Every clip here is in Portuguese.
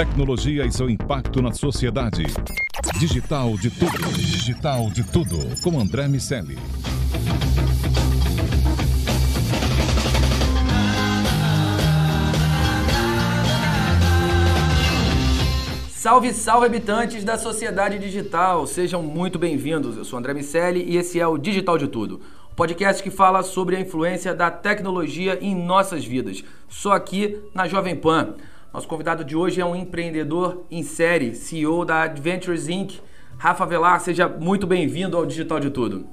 Tecnologia e seu impacto na sociedade. Digital de tudo. Digital de tudo. Com André Miceli. Salve, salve habitantes da sociedade digital, sejam muito bem-vindos. Eu sou André Miceli e esse é o Digital de Tudo, podcast que fala sobre a influência da tecnologia em nossas vidas, só aqui na Jovem Pan. Nosso convidado de hoje é um empreendedor em série, CEO da Adventures Inc. Rafa Velar, seja muito bem-vindo ao Digital de Tudo.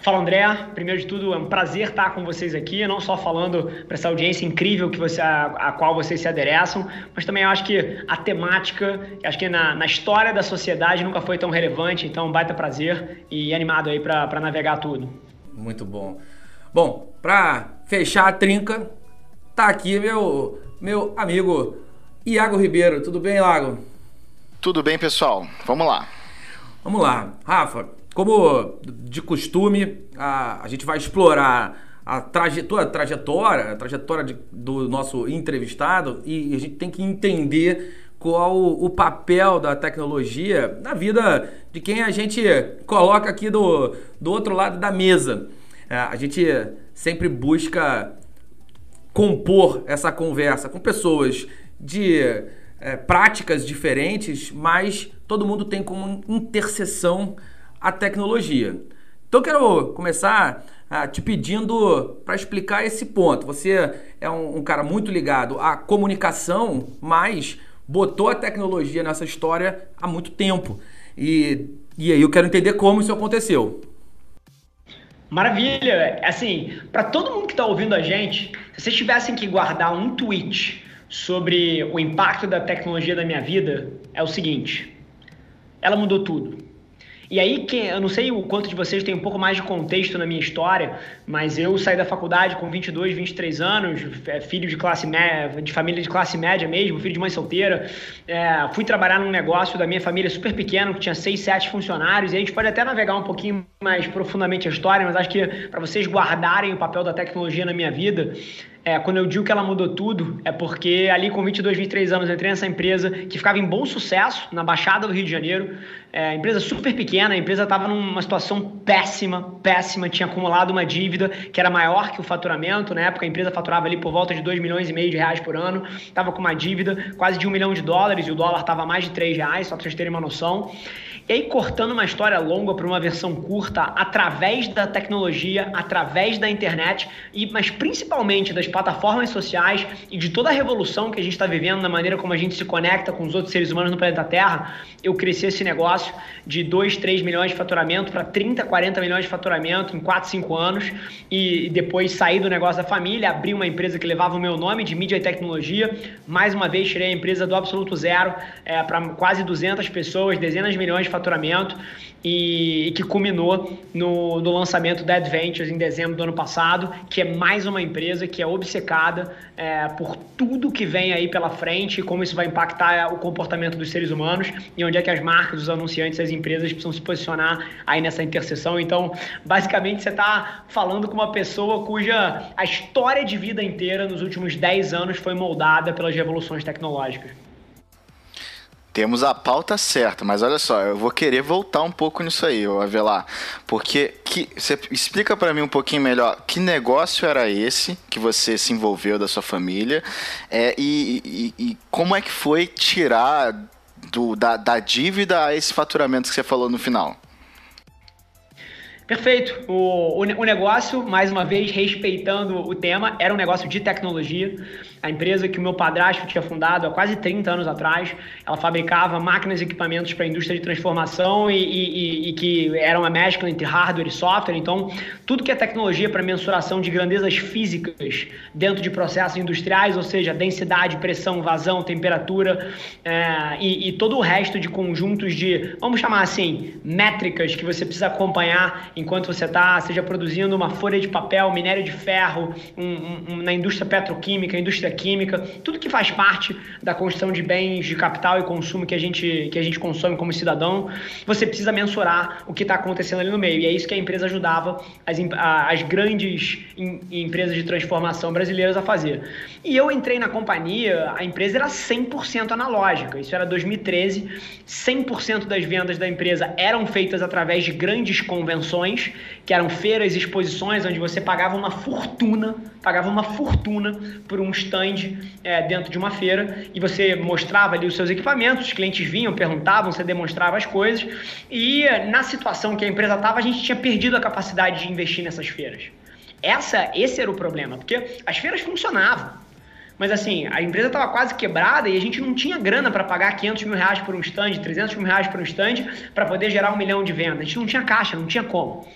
Fala André, primeiro de tudo é um prazer estar com vocês aqui, não só falando para essa audiência incrível que você, a, a, qual vocês se adereçam, mas também eu acho que a temática, acho que na, na história da sociedade nunca foi tão relevante, então baita prazer e animado aí para navegar tudo. Muito bom. Bom, para fechar a trinca, tá aqui meu, meu amigo Iago Ribeiro. Tudo bem, Iago? Tudo bem, pessoal. Vamos lá. Vamos lá. Rafa, como de costume, a, a gente vai explorar a trajetória, a trajetória, a trajetória de, do nosso entrevistado e a gente tem que entender qual o papel da tecnologia na vida de quem a gente coloca aqui do, do outro lado da mesa. É, a gente sempre busca compor essa conversa com pessoas de é, práticas diferentes, mas todo mundo tem como interseção a tecnologia. Então quero começar ah, te pedindo para explicar esse ponto. Você é um, um, cara muito ligado à comunicação, mas botou a tecnologia nessa história há muito tempo. E, e aí eu quero entender como isso aconteceu. Maravilha! Assim, para todo mundo que está ouvindo a gente, se vocês tivessem que guardar um tweet sobre o impacto da tecnologia na minha vida, é o seguinte: ela mudou tudo. E aí, quem, eu não sei o quanto de vocês tem um pouco mais de contexto na minha história, mas eu saí da faculdade com 22, 23 anos, é, filho de classe média, de família de classe média mesmo, filho de mãe solteira. É, fui trabalhar num negócio da minha família super pequeno, que tinha 6, 7 funcionários, e a gente pode até navegar um pouquinho mais profundamente a história, mas acho que para vocês guardarem o papel da tecnologia na minha vida, é, quando eu digo que ela mudou tudo, é porque ali com 22, 23 anos entrei nessa empresa que ficava em bom sucesso, na Baixada do Rio de Janeiro. É, empresa super pequena, a empresa estava numa situação péssima, péssima, tinha acumulado uma dívida que era maior que o faturamento. Na época a empresa faturava ali por volta de 2 milhões e meio de reais por ano, estava com uma dívida quase de um milhão de dólares e o dólar estava mais de 3 reais, só para vocês terem uma noção. E aí, cortando uma história longa para uma versão curta, através da tecnologia, através da internet, e mas principalmente das plataformas sociais e de toda a revolução que a gente está vivendo na maneira como a gente se conecta com os outros seres humanos no planeta Terra, eu cresci esse negócio de 2, 3 milhões de faturamento para 30, 40 milhões de faturamento em 4, 5 anos, e depois saí do negócio da família, abri uma empresa que levava o meu nome de mídia e tecnologia, mais uma vez tirei a empresa do absoluto zero é, para quase 200 pessoas, dezenas de milhões de faturamento e, e que culminou no, no, lançamento da Adventures em dezembro do ano passado, que é mais uma empresa que é obcecada é, por tudo que vem aí pela frente e como isso vai impactar o comportamento dos seres humanos e onde é que as marcas, os anunciantes, as empresas precisam se posicionar aí nessa interseção. Então, basicamente, você está falando com uma pessoa cuja a história de vida inteira nos últimos 10 anos foi moldada pelas revoluções tecnológicas. Temos a pauta certa, mas olha só, eu vou querer voltar um pouco nisso aí, Avelar, porque que, você explica para mim um pouquinho melhor que negócio era esse que você se envolveu da sua família é, e, e, e como é que foi tirar do, da, da dívida a esse faturamento que você falou no final? Perfeito. O, o, o, negócio, mais uma vez, respeitando o tema, era um negócio de tecnologia. A empresa que o meu padrasto tinha fundado há quase 30 anos atrás, ela fabricava máquinas e equipamentos para a indústria de transformação e, e, e, que era uma mescla entre hardware e software. Então, tudo que é tecnologia para mensuração de grandezas físicas dentro de processos industriais, ou seja, densidade, pressão, vazão, temperatura é, e, e todo o resto de conjuntos de, vamos chamar assim, métricas que você precisa acompanhar enquanto você está, seja produzindo uma folha de papel, minério de ferro, um, um, na indústria petroquímica, indústria química, tudo que faz parte da construção de bens de capital e consumo que a gente, que a gente consome como cidadão, você precisa mensurar o que está acontecendo ali no meio. E é isso que a empresa ajudava as, as grandes empresas de transformação brasileiras a fazer. E eu entrei na companhia, a empresa era 100% analógica, isso era 2013, 100% das vendas da empresa eram feitas através de grandes convenções, que eram feiras exposições onde você pagava uma fortuna, pagava uma fortuna por um stand é, dentro de uma feira e você mostrava ali os seus equipamentos, os clientes vinham, perguntavam, você demonstrava as coisas e na situação que a empresa estava, a gente tinha perdido a capacidade de investir nessas feiras. Essa, esse era o problema, porque as feiras funcionavam. Mas assim, a empresa estava quase quebrada e a gente não tinha grana para pagar 500 mil reais por um stand, 300 mil reais por um stand, para poder gerar um milhão de vendas. A gente não tinha caixa, não tinha como.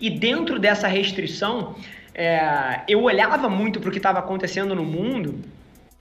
E dentro dessa restrição, é, eu olhava muito para o que estava acontecendo no mundo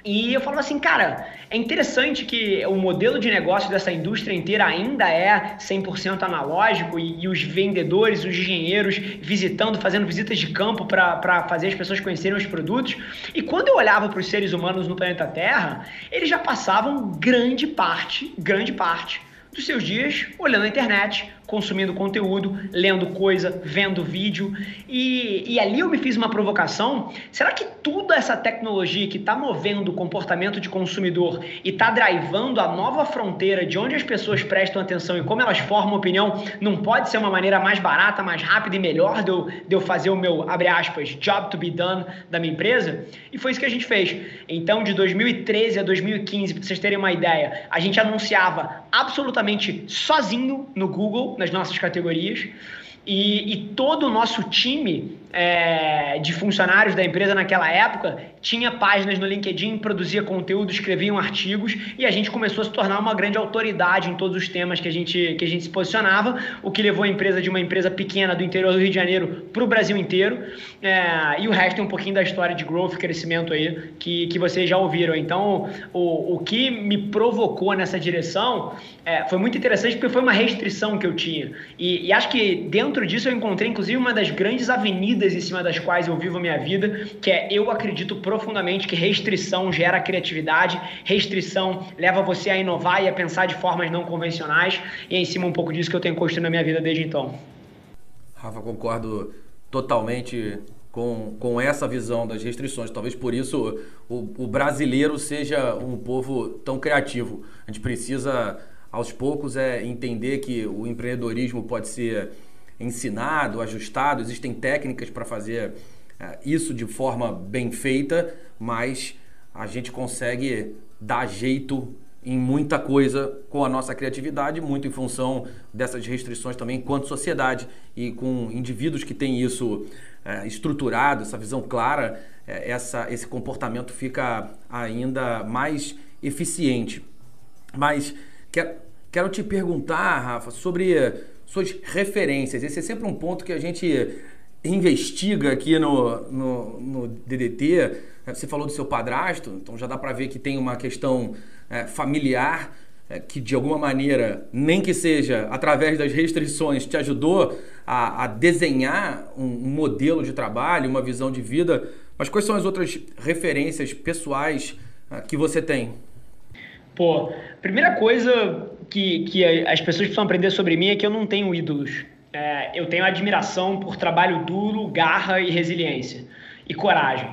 e eu falava assim, cara, é interessante que o modelo de negócio dessa indústria inteira ainda é 100% analógico e, e, os vendedores, os engenheiros visitando, fazendo visitas de campo para fazer as pessoas conhecerem os produtos. E quando eu olhava para os seres humanos no planeta Terra, eles já passavam grande parte, grande parte dos seus dias olhando a internet, consumindo conteúdo, lendo coisa, vendo vídeo. E, e ali eu me fiz uma provocação. Será que toda essa tecnologia que está movendo o comportamento de consumidor e está drivando a nova fronteira de onde as pessoas prestam atenção e como elas formam opinião, não pode ser uma maneira mais barata, mais rápida e melhor de eu, de eu fazer o meu, abre aspas, job to be done da minha empresa? E foi isso que a gente fez. Então, de 2013 a 2015, para vocês terem uma ideia, a gente anunciava absolutamente sozinho no Google nas nossas categorias. E, e, todo o nosso time é, de funcionários da empresa naquela época tinha páginas no LinkedIn, produzia conteúdo, escreviam artigos e a gente começou a se tornar uma grande autoridade em todos os temas que a gente, que a gente se posicionava, o que levou a empresa de uma empresa pequena do interior do Rio de Janeiro para o Brasil inteiro. É, e o resto é um pouquinho da história de growth, crescimento aí que, que vocês já ouviram. Então, o, o que me provocou nessa direção é, foi muito interessante porque foi uma restrição que eu tinha. E, e acho que dentro disso eu encontrei, inclusive, uma das grandes avenidas em cima das quais eu vivo a minha vida, que é eu acredito profundamente que restrição gera criatividade, restrição leva você a inovar e a pensar de formas não convencionais, e é em cima um pouco disso que eu tenho construído na minha vida desde então. Rafa, concordo totalmente com, com essa visão das restrições. Talvez por isso o, o brasileiro seja um povo tão criativo. A gente precisa, aos poucos, é entender que o empreendedorismo pode ser ensinado, ajustado, existem técnicas para fazer é, isso de forma bem feita, mas a gente consegue dar jeito em muita coisa com a nossa criatividade, muito em função dessas restrições também enquanto sociedade e com indivíduos que têm isso é, estruturado, essa visão clara, é, essa, esse comportamento fica ainda mais eficiente. Mas quero, quero te perguntar, Rafa, sobre suas referências. Esse é sempre um ponto que a gente investiga aqui no, no, no DDT. Você falou do seu padrasto, então já dá para ver que tem uma questão é, familiar é, que de alguma maneira, nem que seja através das restrições, te ajudou a, a desenhar um, um, modelo de trabalho, uma visão de vida. Mas quais são as outras referências pessoais é, que você tem? Pô, primeira coisa que, que as pessoas precisam aprender sobre mim é que eu não tenho ídolos. É, eu tenho admiração por trabalho duro, garra e resiliência e coragem.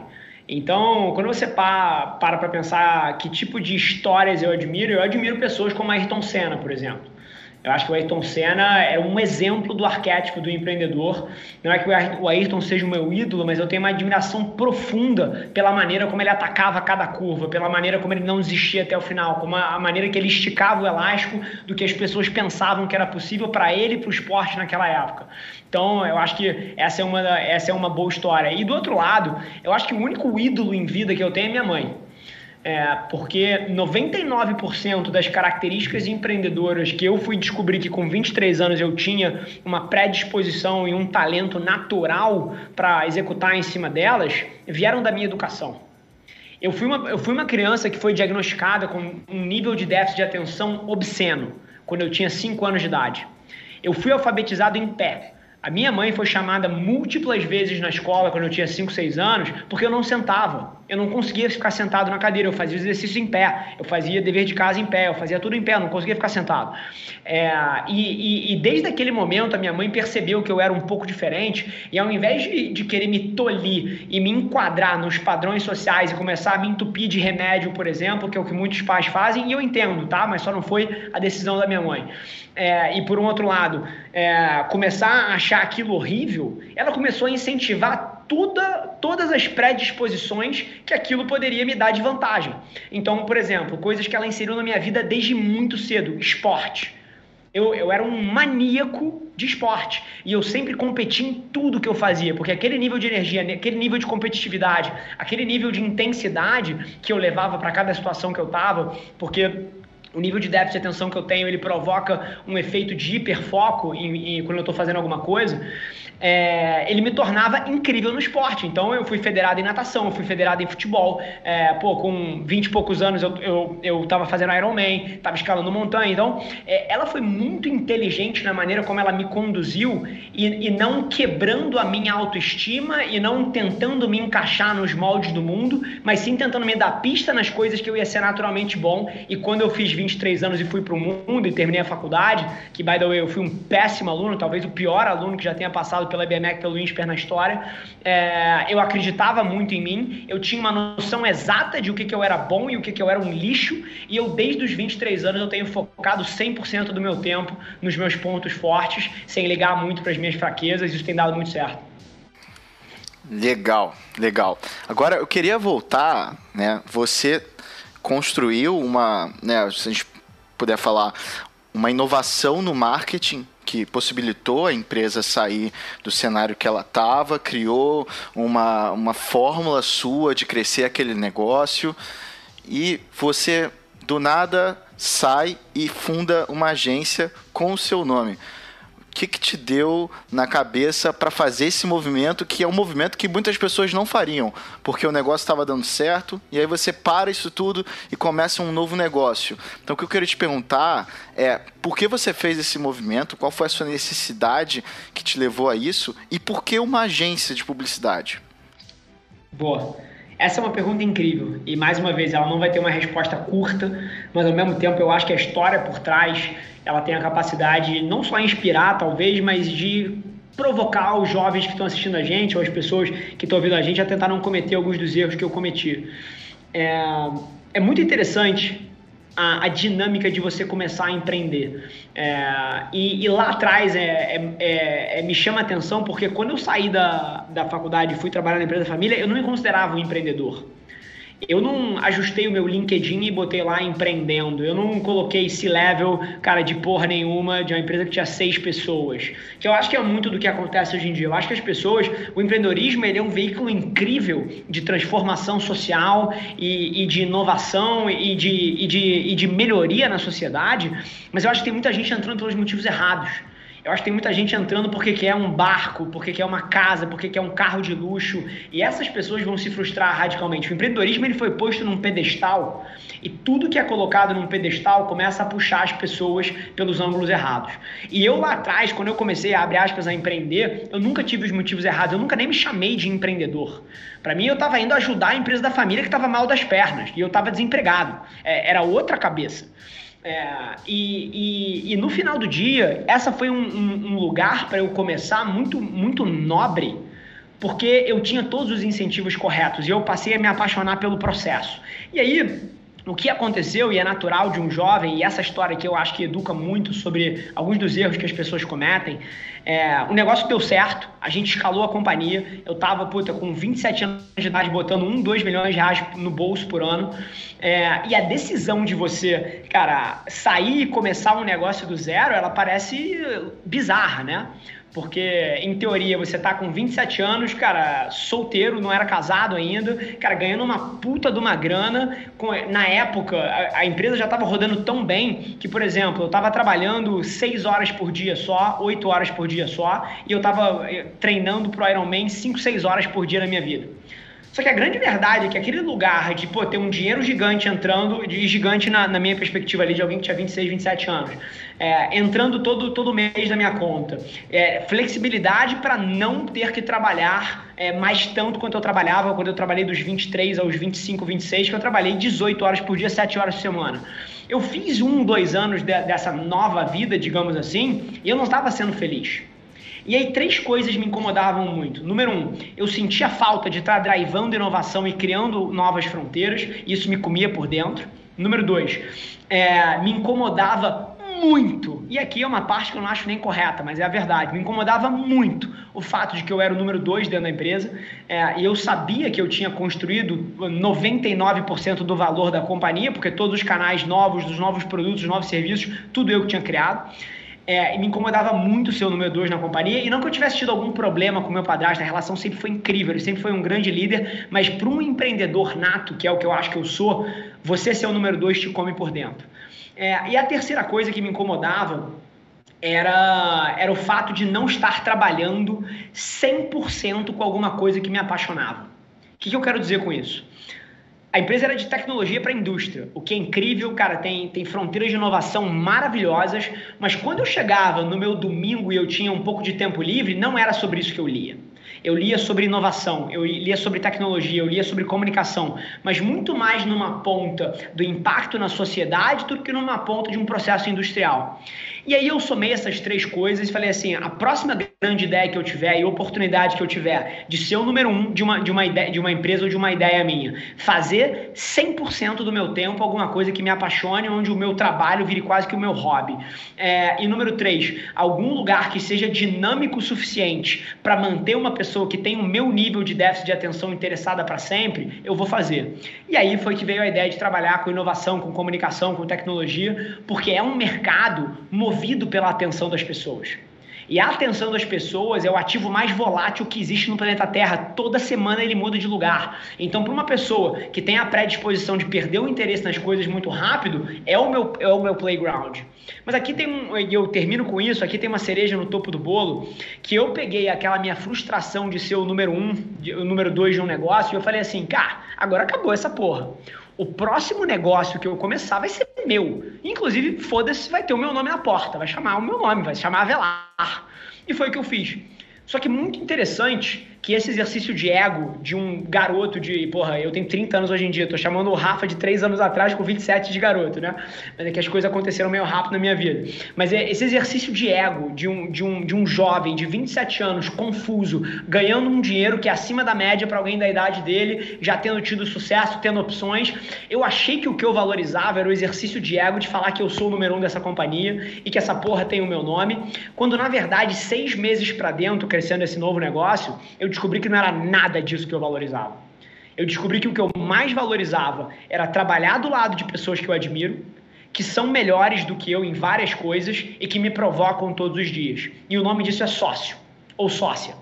Então, quando você para para pensar que tipo de histórias eu admiro, eu admiro pessoas como Ayrton Senna, por exemplo. Eu acho que o Ayrton Senna é um exemplo do arquétipo do empreendedor. Não é que o Ayrton seja o meu ídolo, mas eu tenho uma admiração profunda pela maneira como ele atacava cada curva, pela maneira como ele não desistia até o final, como a maneira que ele esticava o elástico do que as pessoas pensavam que era possível para ele e para o esporte naquela época. Então, eu acho que essa é, uma, essa é uma boa história. E do outro lado, eu acho que o único ídolo em vida que eu tenho é minha mãe. É, porque 99% das características empreendedoras que eu fui descobrir que com 23 anos eu tinha uma predisposição e um talento natural para executar em cima delas, vieram da minha educação. Eu fui, uma, eu fui uma criança que foi diagnosticada com um nível de déficit de atenção obsceno quando eu tinha 5 anos de idade. Eu fui alfabetizado em pé A minha mãe foi chamada múltiplas vezes na escola quando eu tinha 5, 6 anos, porque eu não sentava. Eu não conseguia ficar sentado na cadeira, eu fazia exercício em pé, eu fazia dever de casa em pé, eu fazia tudo em pé, eu não conseguia ficar sentado. É, e, e, e, desde aquele momento a minha mãe percebeu que eu era um pouco diferente e ao invés de, de querer me tolir e me enquadrar nos padrões sociais e começar a me entupir de remédio, por exemplo, que é o que muitos pais fazem, e eu entendo, tá? Mas só não foi a decisão da minha mãe. É, e por um outro lado, é, começar a achar aquilo horrível, ela começou a incentivar toda, todas as predisposições que aquilo poderia me dar de vantagem. Então, por exemplo, coisas que ela inseriu na minha vida desde muito cedo: esporte. Eu, eu era um maníaco de esporte e eu sempre competi em tudo que eu fazia, porque aquele nível de energia, aquele nível de competitividade, aquele nível de intensidade que eu levava para cada situação que eu estava, porque o nível de déficit de atenção que eu tenho, ele provoca um efeito de hiperfoco em, em, quando eu estou fazendo alguma coisa é, ele me tornava incrível no esporte. Então eu fui federado em natação, eu fui federado em futebol. É, pô, com 20 e poucos anos eu, eu, eu tava fazendo Ironman, tava escalando montanha. Então é, ela foi muito inteligente na maneira como ela me conduziu e, e não quebrando a minha autoestima e não tentando me encaixar nos moldes do mundo, mas sim tentando me dar pista nas coisas que eu ia ser naturalmente bom. E quando eu fiz 23 anos e fui pro mundo e terminei a faculdade, que by the way eu fui um péssimo aluno, talvez o pior aluno que já tenha passado pela BMEC, pelo INSPER na história. É, eu acreditava muito em mim, eu tinha uma noção exata de o que, que eu era bom e o que, que eu era um lixo, e eu, desde os 23 anos, eu tenho focado 100% do meu tempo nos meus pontos fortes, sem ligar muito para as minhas fraquezas, isso tem dado muito certo. Legal, legal. Agora eu queria voltar, né? Você construiu uma, né, se a gente puder falar, uma inovação no marketing que possibilitou a empresa sair do cenário que ela estava, criou uma, uma fórmula sua de crescer aquele negócio e você do nada sai e funda uma agência com o seu nome que, que te deu na cabeça para fazer esse movimento, que é um movimento que muitas pessoas não fariam, porque o negócio estava dando certo, e aí você para isso tudo e começa um novo negócio. Então, o que eu queria te perguntar é por que você fez esse movimento, qual foi a sua necessidade que te levou a isso, e por que uma agência de publicidade? Boa. Essa é uma pergunta incrível e mais uma vez ela não vai ter uma resposta curta, mas ao mesmo tempo eu acho que a história por trás ela tem a capacidade não só inspirar talvez, mas de provocar os jovens que estão assistindo a gente ou as pessoas que estão ouvindo a gente a tentar não cometer alguns dos erros que eu cometi. É, é muito interessante a, a, dinâmica de você começar a empreender. É, e, e, lá atrás é, é, é, é me chama a atenção porque quando eu saí da, da faculdade e fui trabalhar na empresa da família, eu não me considerava um empreendedor. Eu não ajustei o meu LinkedIn e botei lá empreendendo. Eu não coloquei esse level, cara, de porra nenhuma, de uma empresa que tinha seis pessoas. Que eu acho que é muito do que acontece hoje em dia. Eu acho que as pessoas, o empreendedorismo, ele é um veículo incrível de transformação social e, e de inovação e de, e, de, e de melhoria na sociedade. Mas eu acho que tem muita gente entrando pelos motivos errados. Eu acho que tem muita gente entrando porque quer um barco, porque quer uma casa, porque quer um carro de luxo, e essas pessoas vão se frustrar radicalmente. O empreendedorismo ele foi posto num pedestal, e tudo que é colocado num pedestal começa a puxar as pessoas pelos ângulos errados. E eu lá atrás, quando eu comecei a abrir aspas a empreender, eu nunca tive os motivos errados, eu nunca nem me chamei de empreendedor. Para mim, eu estava indo ajudar a empresa da família que estava mal das pernas, e eu estava desempregado. É, era outra cabeça. É, e, e, e, no final do dia, essa foi um, um, um lugar para eu começar muito, muito nobre, porque eu tinha todos os incentivos corretos e eu passei a me apaixonar pelo processo. E aí, o que aconteceu, e é natural de um jovem, e essa história que eu acho que educa muito sobre alguns dos erros que as pessoas cometem, é, o negócio deu certo, a gente escalou a companhia, eu tava, puta, com 27 anos de idade, botando 1, 2 milhões de reais no bolso por ano, é, e a decisão de você, cara, sair e começar um negócio do zero, ela parece bizarra, né? Porque, em teoria, você tá com 27 anos, cara, solteiro, não era casado ainda, cara, ganhando uma puta de uma grana. Na época, a, a empresa já estava rodando tão bem que, por exemplo, eu estava trabalhando 6 horas por dia só, 8 horas por dia só, e eu estava eh, treinando pro Ironman 5, 6 horas por dia na minha vida. Só que a grande verdade é que aquele lugar de pô, ter um dinheiro gigante entrando, de gigante na, na minha perspectiva ali, de alguém que tinha 26, 27 anos, é, entrando todo, todo mês na minha conta, é, flexibilidade para não ter que trabalhar é, mais tanto quanto eu trabalhava quando eu trabalhei dos 23 aos 25, 26, que eu trabalhei 18 horas por dia, 7 horas por semana. Eu fiz um, dois anos de, dessa nova vida, digamos assim, e eu não estava sendo feliz. E aí, três coisas me incomodavam muito. Número um, eu sentia falta de estar drivando inovação e criando novas fronteiras, isso me comia por dentro. Número dois, é, me incomodava muito, e aqui é uma parte que eu não acho nem correta, mas é a verdade, me incomodava muito o fato de que eu era o número dois dentro da empresa é, e eu sabia que eu tinha construído 99% do valor da companhia, porque todos os canais novos, dos novos produtos, dos novos serviços, tudo eu que tinha criado. É, me incomodava muito ser o número dois na companhia, e não que eu tivesse tido algum problema com meu padrasto, a relação sempre foi incrível, ele sempre foi um grande líder, mas para um empreendedor nato, que é o que eu acho que eu sou, você ser o número dois te come por dentro. É, e a terceira coisa que me incomodava era, era o fato de não estar trabalhando 100% com alguma coisa que me apaixonava. O que, que eu quero dizer com isso? A empresa era de tecnologia para indústria, o que é incrível, cara, tem, tem fronteiras de inovação maravilhosas, mas quando eu chegava no meu domingo e eu tinha um pouco de tempo livre, não era sobre isso que eu lia. Eu lia sobre inovação, eu lia sobre tecnologia, eu lia sobre comunicação, mas muito mais numa ponta do impacto na sociedade do que numa ponta de um processo industrial. E aí eu somei essas três coisas e falei assim: a próxima grande ideia que eu tiver e oportunidade que eu tiver de ser o número um de uma, de uma, ideia, de uma empresa ou de uma ideia minha, fazer 100% do meu tempo alguma coisa que me apaixone, onde o meu trabalho vire quase que o meu hobby. É, e número três, algum lugar que seja dinâmico o suficiente para manter uma pessoa que tem o meu nível de déficit de atenção interessada para sempre, eu vou fazer. E aí foi que veio a ideia de trabalhar com inovação, com comunicação, com tecnologia, porque é um mercado movido pela atenção das pessoas. E a atenção das pessoas é o ativo mais volátil que existe no planeta Terra. Toda semana ele muda de lugar. Então, para uma pessoa que tem a predisposição de perder o interesse nas coisas muito rápido, é o meu, é o meu playground. Mas aqui tem um, e eu termino com isso, aqui tem uma cereja no topo do bolo, que eu peguei aquela minha frustração de ser o número um, o número dois de um negócio, e eu falei assim, cara, agora acabou essa porra o próximo negócio que eu começar vai ser meu. Inclusive, foda-se, vai ter o meu nome na porta, vai chamar o meu nome, vai se chamar Avelar. E foi o que eu fiz. Só que muito interessante que esse exercício de ego de um garoto de, porra, eu tenho 30 anos hoje em dia, tô chamando o Rafa de 3 anos atrás com 27 de garoto, né? Mas é que as coisas aconteceram meio rápido na minha vida. Mas é esse exercício de ego de um, de um, de um jovem de 27 anos, confuso, ganhando um dinheiro que é acima da média para alguém da idade dele, já tendo tido sucesso, tendo opções, eu achei que o que eu valorizava era o exercício de ego de falar que eu sou o número um dessa companhia e que essa porra tem o meu nome, quando na verdade, seis meses para dentro, crescendo esse novo negócio, eu descobri que não era nada disso que eu valorizava. Eu descobri que o que eu mais valorizava era trabalhar do lado de pessoas que eu admiro, que são melhores do que eu em várias coisas e que me provocam todos os dias. E o nome disso é sócio ou sócia.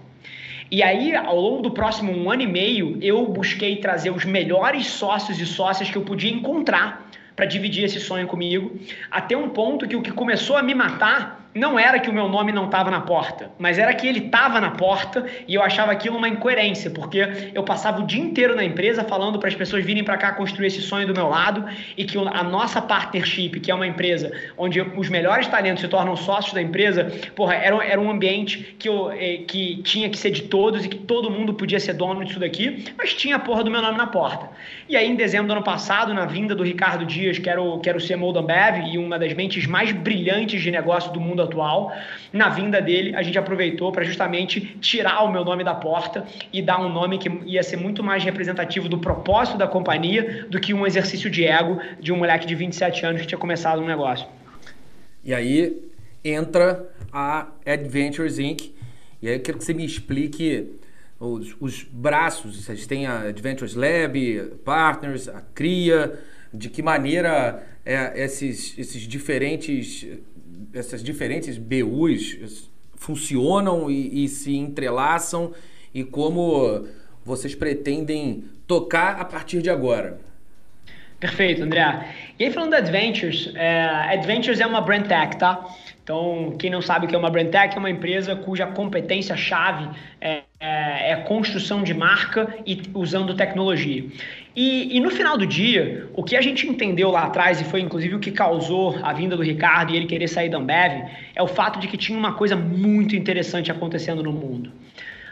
E aí, ao longo do próximo um ano e meio, eu busquei trazer os melhores sócios e sócias que eu podia encontrar para dividir esse sonho comigo, até um ponto que o que começou a me matar não era que o meu nome não estava na porta, mas era que ele estava na porta e eu achava aquilo uma incoerência, porque eu passava o dia inteiro na empresa falando para as pessoas virem para cá construir esse sonho do meu lado e que a nossa partnership, que é uma empresa onde os melhores talentos se tornam sócios da empresa, porra, era, era um ambiente que, eu, eh, que tinha que ser de todos e que todo mundo podia ser dono disso daqui, mas tinha a porra do meu nome na porta. E aí, em dezembro do ano passado, na vinda do Ricardo Dias, que era o, que era o CMO da Ambev e uma das mentes mais brilhantes de negócio do mundo mundo atual. Na vinda dele, a gente aproveitou para justamente tirar o meu nome da porta e dar um nome que ia ser muito mais representativo do propósito da companhia do que um exercício de ego de um moleque de 27 anos que tinha começado um negócio. E aí entra a Adventures Inc. E aí eu quero que você me explique os, os braços. Vocês têm a Adventures Lab, Partners, a CRIA, de que maneira é, esses, esses diferentes essas diferentes BUs funcionam e, e se entrelaçam e como vocês pretendem tocar a partir de agora. Perfeito, André. E aí falando da Adventures, é, Adventures é uma brand tech, tá? Então, quem não sabe o que é uma brand tech, é uma empresa cuja competência-chave é, é, é, construção de marca e usando tecnologia. E, e, no final do dia, o que a gente entendeu lá atrás, e foi inclusive o que causou a vinda do Ricardo e ele querer sair da Ambev, é o fato de que tinha uma coisa muito interessante acontecendo no mundo.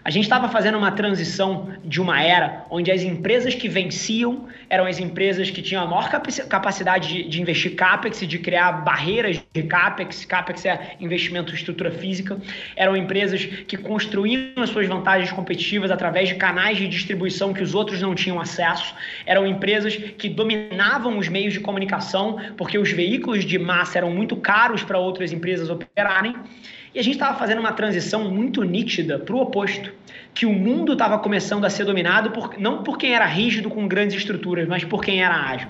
A gente estava fazendo uma transição de uma era onde as empresas que venciam eram as empresas que tinham a maior capacidade de, de investir CAPEX e de criar barreiras de CAPEX. CAPEX é investimento em estrutura física. Eram empresas que construíam as suas vantagens competitivas através de canais de distribuição que os outros não tinham acesso. Eram empresas que dominavam os meios de comunicação porque os veículos de massa eram muito caros para outras empresas operarem. E a gente estava fazendo uma transição muito nítida para o oposto, que o mundo estava começando a ser dominado por, não por quem era rígido com grandes estruturas, mas por quem era ágil.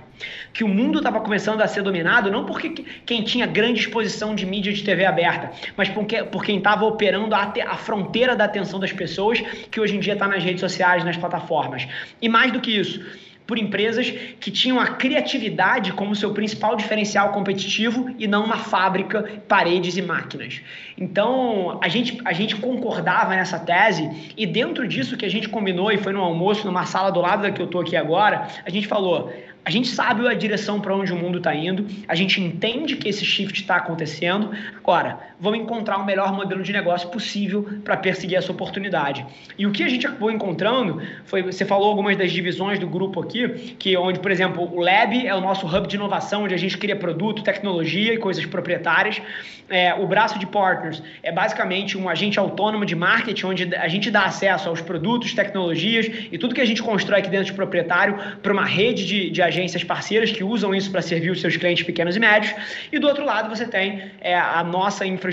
Que o mundo estava começando a ser dominado não por quem tinha grande exposição de mídia de TV aberta, mas por, por quem estava operando a, a fronteira da atenção das pessoas, que hoje em dia está nas redes sociais, nas plataformas. E mais do que isso, por empresas que tinham a criatividade como seu principal diferencial competitivo e não uma fábrica, paredes e máquinas. Então, a gente, a gente concordava nessa tese e dentro disso que a gente combinou e foi no almoço, numa sala do lado da que eu estou aqui agora, a gente falou, a gente sabe a direção para onde o mundo está indo, a gente entende que esse shift está acontecendo. Agora, vamos encontrar o melhor modelo de negócio possível para perseguir essa oportunidade. E o que a gente acabou encontrando foi, você falou algumas das divisões do grupo aqui, que onde, por exemplo, o Lab é o nosso hub de inovação, onde a gente cria produto, tecnologia e coisas proprietárias. É, o braço de partners é basicamente um agente autônomo de marketing, onde a gente dá acesso aos produtos, tecnologias e tudo que a gente constrói aqui dentro de proprietário para uma rede de, de agências parceiras que usam isso para servir os seus clientes pequenos e médios. E do outro lado, você tem é, a nossa infraestrutura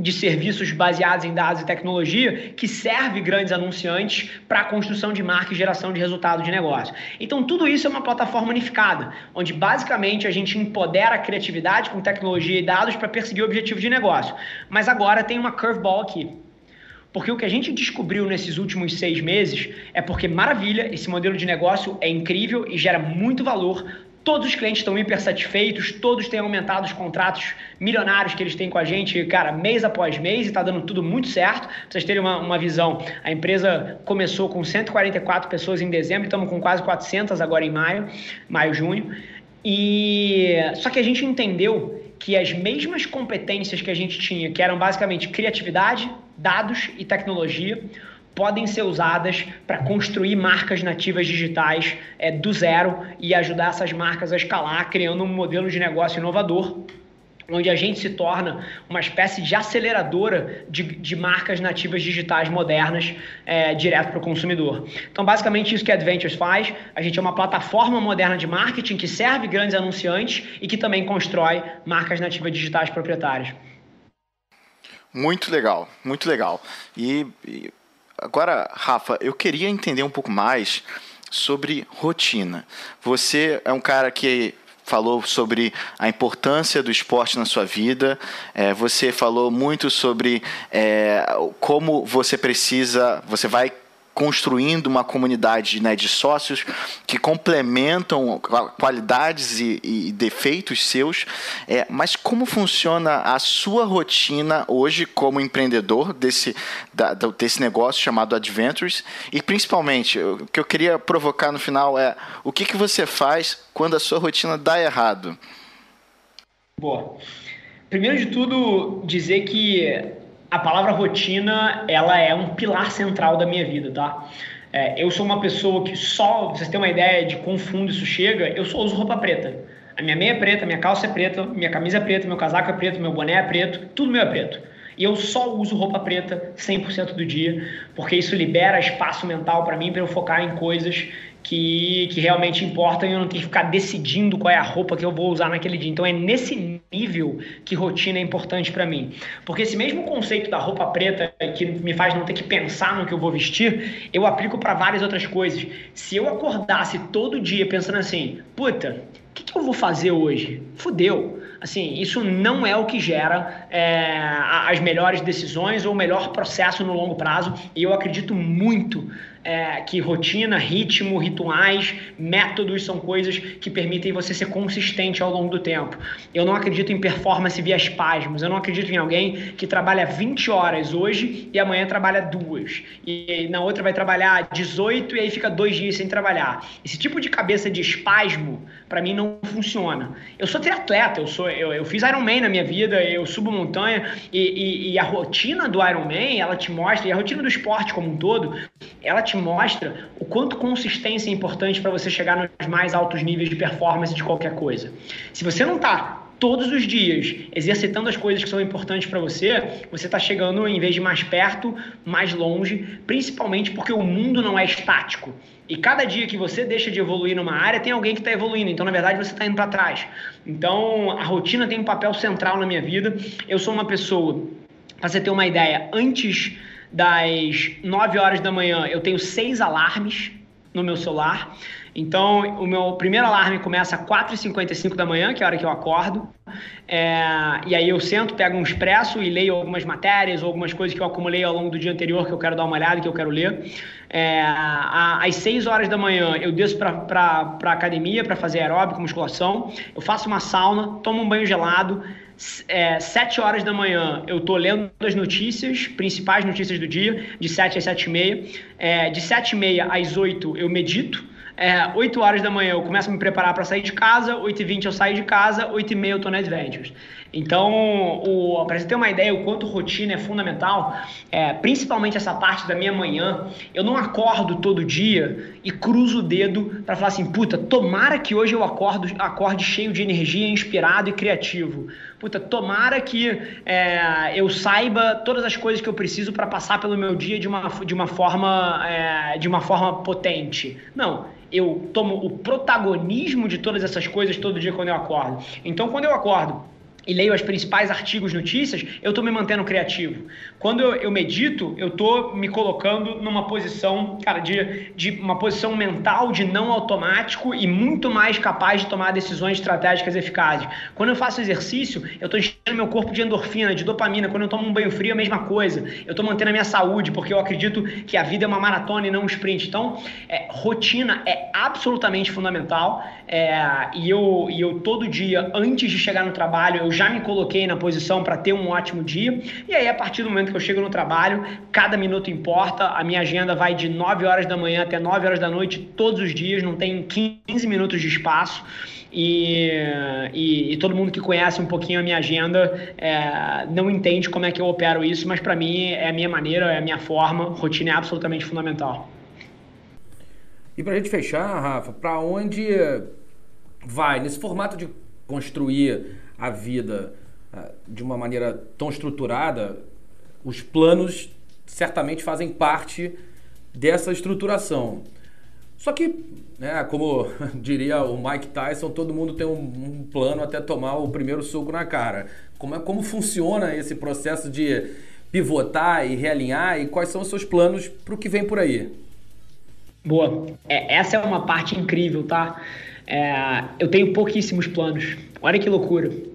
de serviços baseados em dados e tecnologia que serve grandes anunciantes para a construção de marca e geração de resultado de negócio. Então, tudo isso é uma plataforma unificada, onde basicamente a gente empodera a criatividade com tecnologia e dados para perseguir o objetivo de negócio. Mas agora tem uma curveball aqui. Porque o que a gente descobriu nesses últimos seis meses é porque, maravilha, esse modelo de negócio é incrível e gera muito valor. Todos os clientes estão hiper satisfeitos, todos têm aumentado os contratos milionários que eles têm com a gente, cara, mês após mês, e está dando tudo muito certo. Pra vocês terem uma, uma visão, a empresa começou com 144 pessoas em dezembro, estamos com quase 400 agora em maio, maio, junho. E só que a gente entendeu que as mesmas competências que a gente tinha, que eram basicamente criatividade, dados e tecnologia, podem ser usadas para construir marcas nativas digitais é, do zero e ajudar essas marcas a escalar, criando um modelo de negócio inovador onde a gente se torna uma espécie de aceleradora de, de marcas nativas digitais modernas é, direto para o consumidor. Então, basicamente, isso que a Adventures faz. A gente é uma plataforma moderna de marketing que serve grandes anunciantes e que também constrói marcas nativas digitais proprietárias. Muito legal, muito legal. E, e agora, Rafa, eu queria entender um pouco mais sobre rotina. Você é um cara que falou sobre a importância do esporte na sua vida, é, você falou muito sobre é, como você precisa, você vai construindo uma comunidade né, de sócios que complementam qualidades e, e defeitos seus. É, mas como funciona a sua rotina hoje como empreendedor desse, da, desse negócio chamado Adventures? E principalmente, o que eu queria provocar no final é o que, que você faz quando a sua rotina dá errado? Boa. Primeiro de tudo, dizer que a palavra rotina, ela é um pilar central da minha vida, tá? É, eu sou uma pessoa que só, vocês terem uma ideia de quão fundo isso chega, eu só uso roupa preta. A minha meia é preta, minha calça é preta, minha camisa é preta, meu casaco é preto, meu boné é preto, tudo meu é preto. E eu só uso roupa preta 100% do dia, porque isso libera espaço mental para mim para eu focar em coisas que, que realmente importam e eu não tenho que ficar decidindo qual é a roupa que eu vou usar naquele dia. Então é nesse nível que rotina é importante para mim. Porque esse mesmo conceito da roupa preta que me faz não ter que pensar no que eu vou vestir, eu aplico para várias outras coisas. Se eu acordasse todo dia pensando assim, puta, o que, que, eu vou fazer hoje? Fudeu. Assim, isso não é o que gera é, as melhores decisões ou o melhor processo no longo prazo. E eu acredito muito é, que rotina, ritmo, rituais, métodos são coisas que permitem você ser consistente ao longo do tempo. Eu não acredito em performance via espasmos. Eu não acredito em alguém que trabalha 20 horas hoje e amanhã trabalha duas. E na outra vai trabalhar 18 e aí fica dois dias sem trabalhar. Esse tipo de cabeça de espasmo, para mim, não funciona. Eu sou triatleta, eu, sou, eu, eu fiz Ironman na minha vida, eu subo montanha e, e, e a rotina do Ironman, ela te mostra, e a rotina do esporte como um todo, ela te mostra o quanto consistência é importante para você chegar nos mais altos níveis de performance de qualquer coisa. Se você não está todos os dias, exercitando as coisas que são importantes para você, você está chegando, em vez de mais perto, mais longe, principalmente porque o mundo não é estático. E cada dia que você deixa de evoluir numa área, tem alguém que está evoluindo. Então, na verdade, você está indo para trás. Então, a rotina tem um papel central na minha vida. Eu sou uma pessoa, para você ter uma ideia, antes das 9 horas da manhã, eu tenho seis alarmes no meu celular. Então, o meu primeiro alarme começa às 4h55 da manhã, que é a hora que eu acordo. É, e aí eu sento, pego um expresso e leio algumas matérias ou algumas coisas que eu acumulei ao longo do dia anterior que eu quero dar uma olhada, que eu quero ler. É, às 6 horas da manhã eu desço para a academia para fazer aeróbico, musculação. Eu faço uma sauna, tomo um banho gelado. É, 7 horas da manhã eu tô lendo as notícias, principais notícias do dia, de 7 às 7 e meia. É, de 7 e meia às 8 eu medito. É, 8 horas da manhã eu começo a me preparar para sair de casa, 8 e 20 eu saio de casa, 8 e meia eu tô na Adventures. Então, para você ter uma ideia o quanto rotina é fundamental, é, principalmente essa parte da minha manhã, eu não acordo todo dia e cruzo o dedo para falar assim, puta, tomara que hoje eu acordo, acorde cheio de energia, inspirado e criativo. Puta, tomara que é, eu saiba todas as coisas que eu preciso para passar pelo meu dia de uma, de uma forma é, de uma forma potente. Não, eu tomo o protagonismo de todas essas coisas todo dia quando eu acordo. Então, quando eu acordo e leio os principais artigos, notícias, eu estou me mantendo criativo. Quando eu, eu medito, eu estou me colocando numa posição, cara, de, de uma posição mental de não automático e muito mais capaz de tomar decisões estratégicas eficazes. Quando eu faço exercício, eu estou enchendo meu corpo de endorfina, de dopamina. Quando eu tomo um banho frio, a mesma coisa. Eu estou mantendo a minha saúde, porque eu acredito que a vida é uma maratona e não um sprint. Então, é, rotina é absolutamente fundamental. É, e, eu, e eu todo dia, antes de chegar no trabalho, eu já me coloquei na posição para ter um ótimo dia. E aí, a partir do momento que eu chego no trabalho, cada minuto importa. A minha agenda vai de 9 horas da manhã até 9 horas da noite todos os dias, não tem 15 minutos de espaço. E, e, e, todo mundo que conhece um pouquinho a minha agenda é, não entende como é que eu opero isso, mas para mim é a minha maneira, é a minha forma, rotina é absolutamente fundamental. E para a gente fechar, Rafa, para onde vai nesse formato de construir a vida uh, de uma maneira tão estruturada, os planos certamente fazem parte dessa estruturação. Só que, né, como diria o Mike Tyson, todo mundo tem um, um, plano até tomar o primeiro soco na cara. Como, é, como funciona esse processo de pivotar e realinhar e quais são os seus planos para o que vem por aí? Boa. É, essa é uma parte incrível, tá? É, eu tenho pouquíssimos planos. Olha que loucura.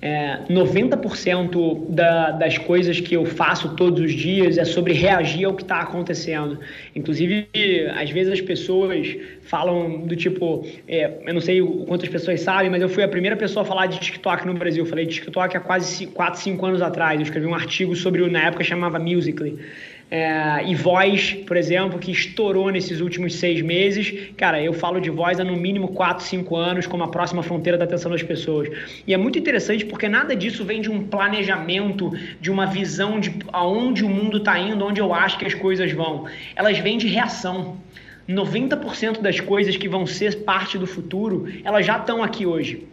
É, 90% da, das coisas que eu faço todos os dias é sobre reagir ao que está acontecendo. Inclusive, às vezes as pessoas falam do tipo, é, eu não sei quantas pessoas sabem, mas eu fui a primeira pessoa a falar de TikTok no Brasil. Eu falei de TikTok há quase 4, 5 anos atrás. Eu escrevi um artigo sobre, na época chamava Musical.ly. É, e voz, por exemplo, que estourou nesses últimos seis meses. Cara, eu falo de voz há no mínimo 4, 5 anos como a próxima fronteira da atenção das pessoas. E é muito interessante porque nada disso vem de um planejamento, de uma visão de aonde o mundo está indo, onde eu acho que as coisas vão. Elas vêm de reação. 90% das coisas que vão ser parte do futuro, elas já estão aqui hoje.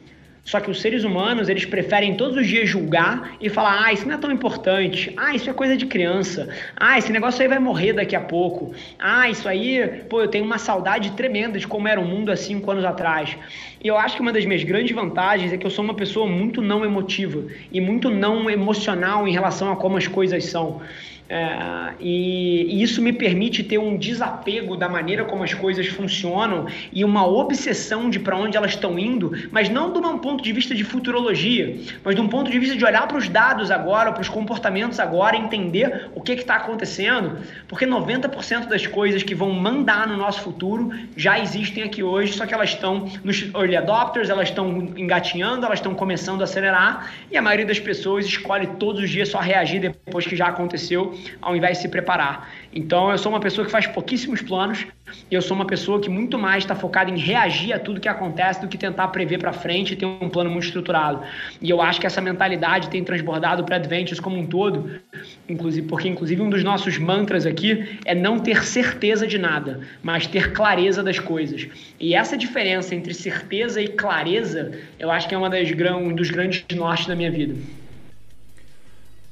Só que os seres humanos, eles preferem todos os dias julgar e falar: ah, isso não é tão importante, ah, isso é coisa de criança, ah, esse negócio aí vai morrer daqui a pouco, ah, isso aí, pô, eu tenho uma saudade tremenda de como era o mundo há cinco anos atrás. E eu acho que uma das minhas grandes vantagens é que eu sou uma pessoa muito não emotiva e muito não emocional em relação a como as coisas são. É, e, e, isso me permite ter um desapego da maneira como as coisas funcionam e uma obsessão de para onde elas estão indo, mas não de um ponto de vista de futurologia, mas de um ponto de vista de olhar para os dados agora, para os comportamentos agora, entender o que está acontecendo, porque 90% das coisas que vão mandar no nosso futuro já existem aqui hoje, só que elas estão nos early adopters, elas estão engatinhando, elas estão começando a acelerar e a maioria das pessoas escolhe todos os dias só reagir depois que já aconteceu ao invés de se preparar. Então eu sou uma pessoa que faz pouquíssimos planos e eu sou uma pessoa que muito mais está focada em reagir a tudo que acontece do que tentar prever para frente e ter um plano muito estruturado. E eu acho que essa mentalidade tem transbordado para Adventures como um todo, inclusive porque inclusive um dos nossos mantras aqui é não ter certeza de nada, mas ter clareza das coisas. E essa diferença entre certeza e clareza, eu acho que é uma das um dos grandes nortes da minha vida.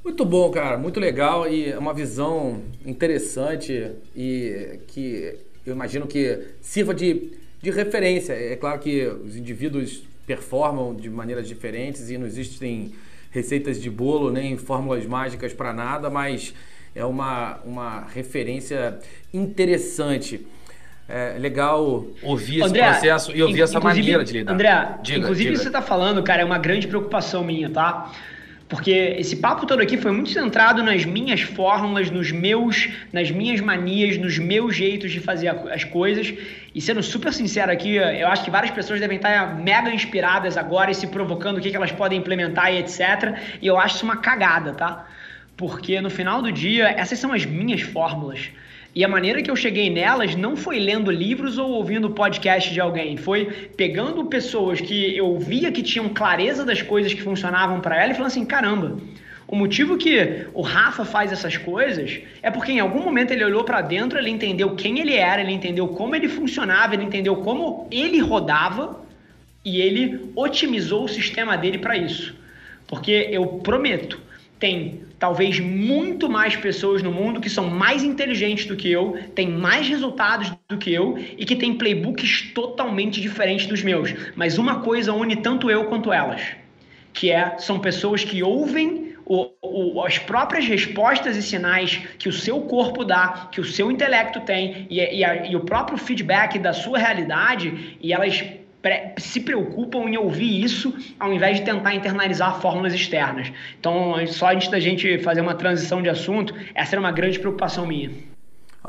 Muito bom, cara, muito legal e é uma visão interessante e que eu imagino que sirva de, de referência. É claro que os indivíduos performam de maneiras diferentes e não existem receitas de bolo nem fórmulas mágicas para nada, mas é uma, uma referência interessante. É legal ouvir André, esse processo e ouvir essa maneira de lidar. André, diga, inclusive diga. você está falando, cara, é uma grande preocupação minha, tá? Porque esse papo todo aqui foi muito centrado nas minhas fórmulas, nos meus, nas minhas manias, nos meus jeitos de fazer as coisas. E sendo super sincero aqui, eu acho que várias pessoas devem estar mega inspiradas agora e se provocando o que, elas podem implementar e etc. E eu acho isso uma cagada, tá? Porque no final do dia, essas são as minhas fórmulas. E a maneira que eu cheguei nelas não foi lendo livros ou ouvindo podcast de alguém, foi pegando pessoas que eu via que tinham clareza das coisas que funcionavam para ela e falando assim: caramba, o motivo que o Rafa faz essas coisas é porque em algum momento ele olhou para dentro, ele entendeu quem ele era, ele entendeu como ele funcionava, ele entendeu como ele rodava e ele otimizou o sistema dele para isso. Porque eu prometo, tem talvez muito mais pessoas no mundo que são mais inteligentes do que eu, têm mais resultados do que eu e que têm playbooks totalmente diferentes dos meus. Mas uma coisa une tanto eu quanto elas, que é são pessoas que ouvem o, o, as próprias respostas e sinais que o seu corpo dá, que o seu intelecto tem e, e, a, e o próprio feedback da sua realidade e elas se preocupam em ouvir isso ao invés de tentar internalizar fórmulas externas. Então, só antes da gente fazer uma transição de assunto, essa era uma grande preocupação minha.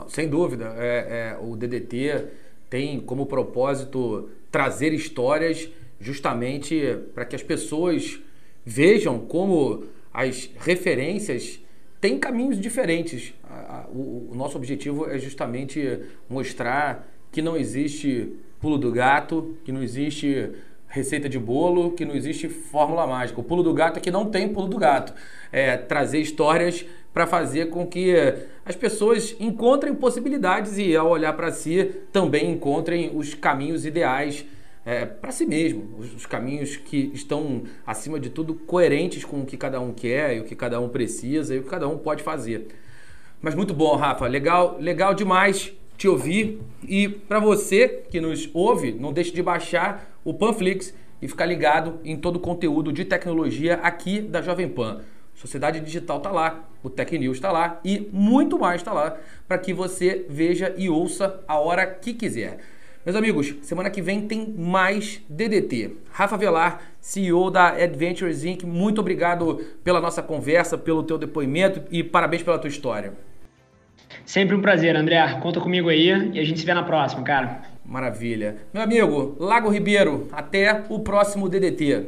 Sem dúvida, é, é, o DDT tem como propósito trazer histórias justamente para que as pessoas vejam como as referências têm caminhos diferentes. O, o nosso objetivo é justamente mostrar que não existe pulo do gato, que não existe receita de bolo, que não existe fórmula mágica. O pulo do gato é que não tem pulo do gato. É trazer histórias para fazer com que as pessoas encontrem possibilidades e, ao olhar para si, também encontrem os caminhos ideais é, para si mesmo, os, os, caminhos que estão, acima de tudo, coerentes com o que cada um quer e o que cada um precisa e o que cada um pode fazer. Mas muito bom, Rafa. Legal, legal demais te ouvir. E para você que nos ouve, não deixe de baixar o Panflix e ficar ligado em todo o conteúdo de tecnologia aqui da Jovem Pan. Sociedade Digital está lá, o Tech News está lá e muito mais está lá para que você veja e ouça a hora que quiser. Meus amigos, semana que vem tem mais DDT. Rafa Velar, CEO da Adventures Inc., muito obrigado pela nossa conversa, pelo teu depoimento e parabéns pela tua história. Sempre um prazer, André. Conta comigo aí e a gente se vê na próxima, cara. Maravilha. Meu amigo, Lago Ribeiro, até o próximo DDT.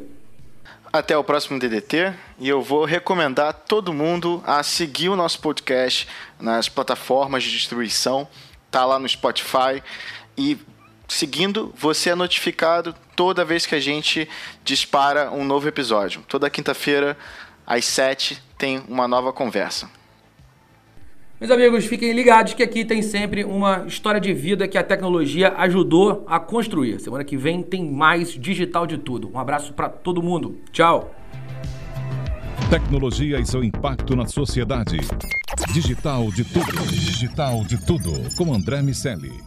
Até o próximo DDT e eu vou recomendar todo mundo a seguir o nosso podcast nas plataformas de distribuição, tá lá no Spotify e seguindo, você é notificado toda vez que a gente dispara um novo episódio. Toda quinta-feira às 7 tem uma nova conversa. Meus amigos, fiquem ligados que aqui tem sempre uma história de vida que a tecnologia ajudou a construir. Semana que vem tem mais digital de tudo. Um abraço para todo mundo. Tchau. Tecnologia e seu impacto na sociedade. Digital de tudo. Digital de tudo. Com André Miscelli.